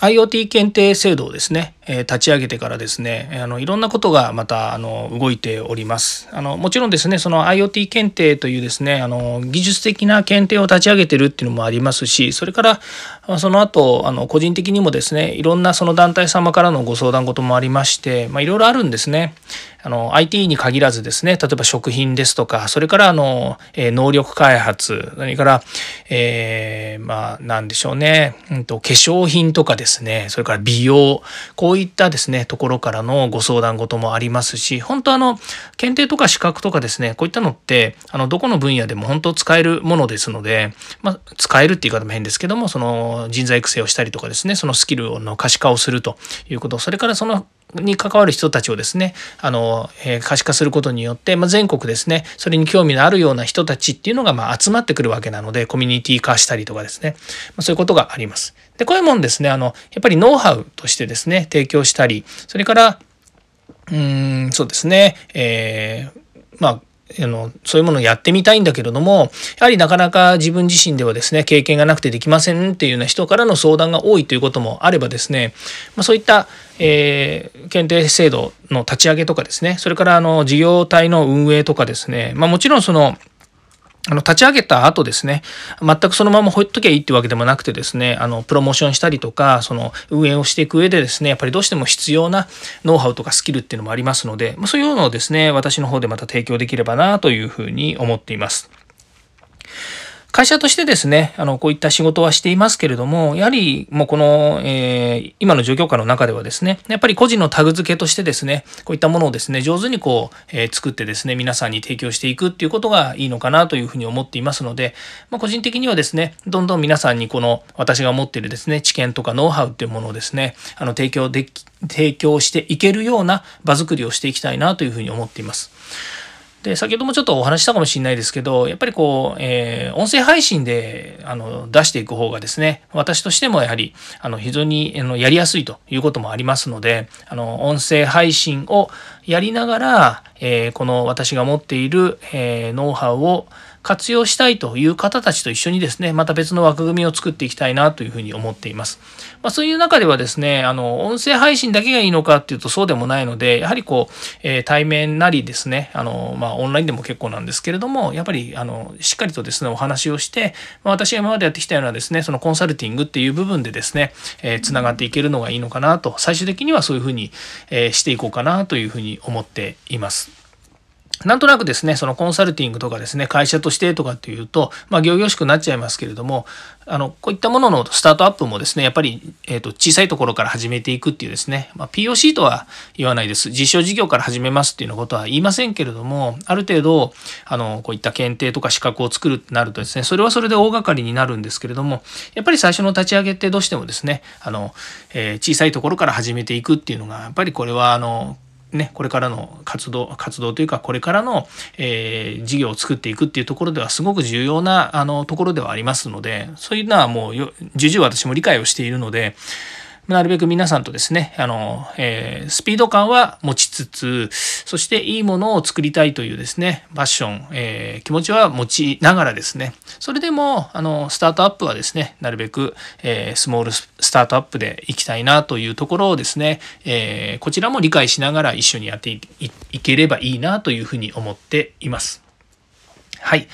IoT 検定制度をですね、え立ち上げてからですねあのいろんなことがまたあの動いております。あのもちろんですねその IoT 検定というですねあの技術的な検定を立ち上げてるっていうのもありますしそれからその後あの個人的にもですねいろんなその団体様からのご相談事もありまして、まあ、いろいろあるんですね。あの IT に限らずですね例えば食品ですとかそれからあの、えー、能力開発それから、えー、まあ何でしょうね、うんと、化粧品とかですねそれから美容こういいったですねところからのご相談事もありますし本当あの検定とか資格とかですねこういったのってあのどこの分野でも本当使えるものですので、まあ、使えるっていう言い方も変ですけどもその人材育成をしたりとかですねそのスキルの可視化をするということそれからそのに関わる人たちをですね、あの、えー、可視化することによって、まあ、全国ですね、それに興味のあるような人たちっていうのが、まあ、集まってくるわけなので、コミュニティ化したりとかですね、まあ、そういうことがあります。で、こういうもんですね、あの、やっぱりノウハウとしてですね、提供したり、それから、うん、そうですね、えー、まあ、あのそういうものをやってみたいんだけれどもやはりなかなか自分自身ではですね経験がなくてできませんっていうような人からの相談が多いということもあればですね、まあ、そういった、えー、検定制度の立ち上げとかですねそれからあの事業体の運営とかですね、まあ、もちろんそのあの立ち上げた後ですね、全くそのままほっときゃいいってわけでもなくてですね、あのプロモーションしたりとか、その運営をしていく上でですね、やっぱりどうしても必要なノウハウとかスキルっていうのもありますので、そういうのをですね、私の方でまた提供できればなというふうに思っています。会社としてですね、あの、こういった仕事はしていますけれども、やはりもうこの、えー、今の状況下の中ではですね、やっぱり個人のタグ付けとしてですね、こういったものをですね、上手にこう、えー、作ってですね、皆さんに提供していくっていうことがいいのかなというふうに思っていますので、まあ、個人的にはですね、どんどん皆さんにこの私が持っているですね、知見とかノウハウっていうものをですね、あの、提供でき、提供していけるような場作りをしていきたいなというふうに思っています。で、先ほどもちょっとお話したかもしれないですけど、やっぱりこう、えー、音声配信であの出していく方がですね、私としてもやはりあの非常にあのやりやすいということもありますので、あの音声配信をやりながら、えー、この私が持っている、えー、ノウハウを活用したいという方たちと一緒にですね、また別の枠組みを作っていきたいなというふうに思っています。まあ、そういう中ではですね、あの、音声配信だけがいいのかっていうとそうでもないので、やはりこう、えー、対面なりですね、あの、まあ、オンラインでも結構なんですけれども、やっぱり、あの、しっかりとですね、お話をして、まあ、私が今までやってきたようなですね、そのコンサルティングっていう部分でですね、えー、つながっていけるのがいいのかなと、最終的にはそういうふうに、えー、していこうかなというふうに思っています。なんとなくですね、そのコンサルティングとかですね、会社としてとかっていうと、まあ、行々しくなっちゃいますけれども、あの、こういったもののスタートアップもですね、やっぱり、えっ、ー、と、小さいところから始めていくっていうですね、まあ、POC とは言わないです。実証事業から始めますっていうようなことは言いませんけれども、ある程度、あの、こういった検定とか資格を作るってなるとですね、それはそれで大掛かりになるんですけれども、やっぱり最初の立ち上げってどうしてもですね、あの、えー、小さいところから始めていくっていうのが、やっぱりこれは、あの、ね、これからの活動活動というかこれからの、えー、事業を作っていくっていうところではすごく重要なあのところではありますのでそういうのはもう重々私も理解をしているのでなるべく皆さんとですね、あの、えー、スピード感は持ちつつ、そしていいものを作りたいというですね、パッション、えー、気持ちは持ちながらですね、それでも、あの、スタートアップはですね、なるべく、えー、スモールスタートアップでいきたいなというところをですね、えこちらも理解しながら一緒にやっていければいいなというふうに思っています。はい。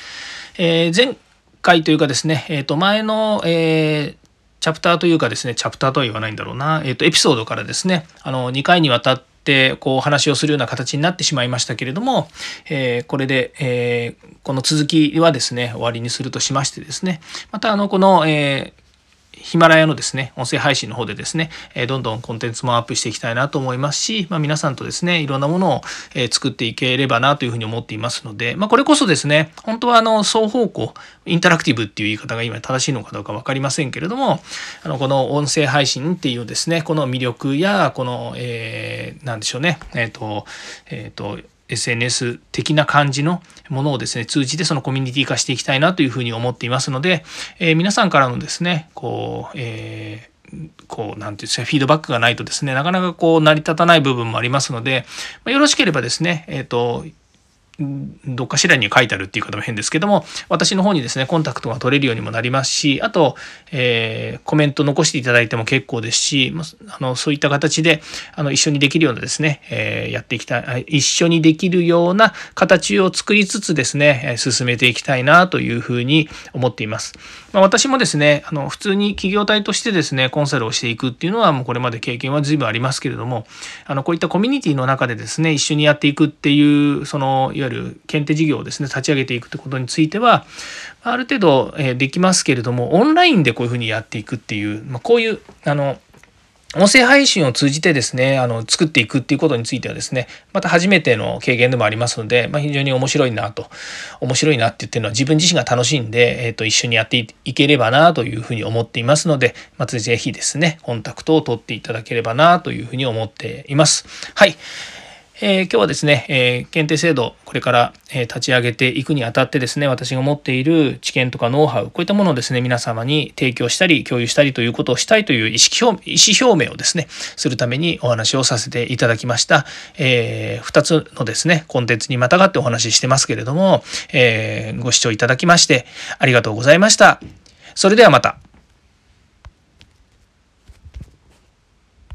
え前回というかですね、えっ、と、前の、えチャプターというかですね、チャプターとは言わないんだろうな、えっ、ー、と、エピソードからですね、あの、2回にわたって、こう話をするような形になってしまいましたけれども、えー、これで、えー、この続きはですね終わりにするとしましてですね。またあのこの、えーヒマラヤのですね、音声配信の方でですね、えどんどんコンテンツもアップしていきたいなと思いますし、まあ、皆さんとですね、いろんなものを、え作っていければなというふうに思っていますので、まあ、これこそですね、本当はあの双方向、インタラクティブっていう言い方が今正しいのかどうか分かりませんけれども、あのこの音声配信っていうですね、この魅力や、この、えー、なんでしょうね、えっ、ー、と、えっ、ー、と、SNS 的な感じのものをですね、通じてそのコミュニティ化していきたいなというふうに思っていますので、えー、皆さんからのですね、こう、えー、こう、なんていうんですか、フィードバックがないとですね、なかなかこう、成り立たない部分もありますので、まあ、よろしければですね、えっ、ー、と、どっかしらに書いてあるっていう方も変ですけども私の方にですねコンタクトが取れるようにもなりますしあと、えー、コメント残していただいても結構ですしあのそういった形であの一緒にできるようなですね、えー、やっていきたい一緒にできるような形を作りつつですね進めていきたいなというふうに思っています。まあ、私もですねあの普通に企業体としてですねコンサルをしていくっていうのはもうこれまで経験は随分ありますけれどもあのこういったコミュニティの中でですね一緒にやっていくっていうそのいわゆる検定事業をですね立ち上げていくってことについてはある程度できますけれどもオンラインでこういうふうにやっていくっていう、まあ、こういうあの音声配信を通じてですね、あの、作っていくっていうことについてはですね、また初めての経験でもありますので、まあ、非常に面白いなと、面白いなって言ってるのは自分自身が楽しんで、えっ、ー、と、一緒にやっていければなというふうに思っていますので、まずぜひですね、コンタクトを取っていただければなというふうに思っています。はい。え、今日はですね、え、検定制度、これから、え、立ち上げていくにあたってですね、私が持っている知見とかノウハウ、こういったものをですね、皆様に提供したり、共有したりということをしたいという意識表意思表明をですね、するためにお話をさせていただきました。え、2つのですね、コンテンツにまたがってお話ししてますけれども、え、ご視聴いただきまして、ありがとうございました。それではまた。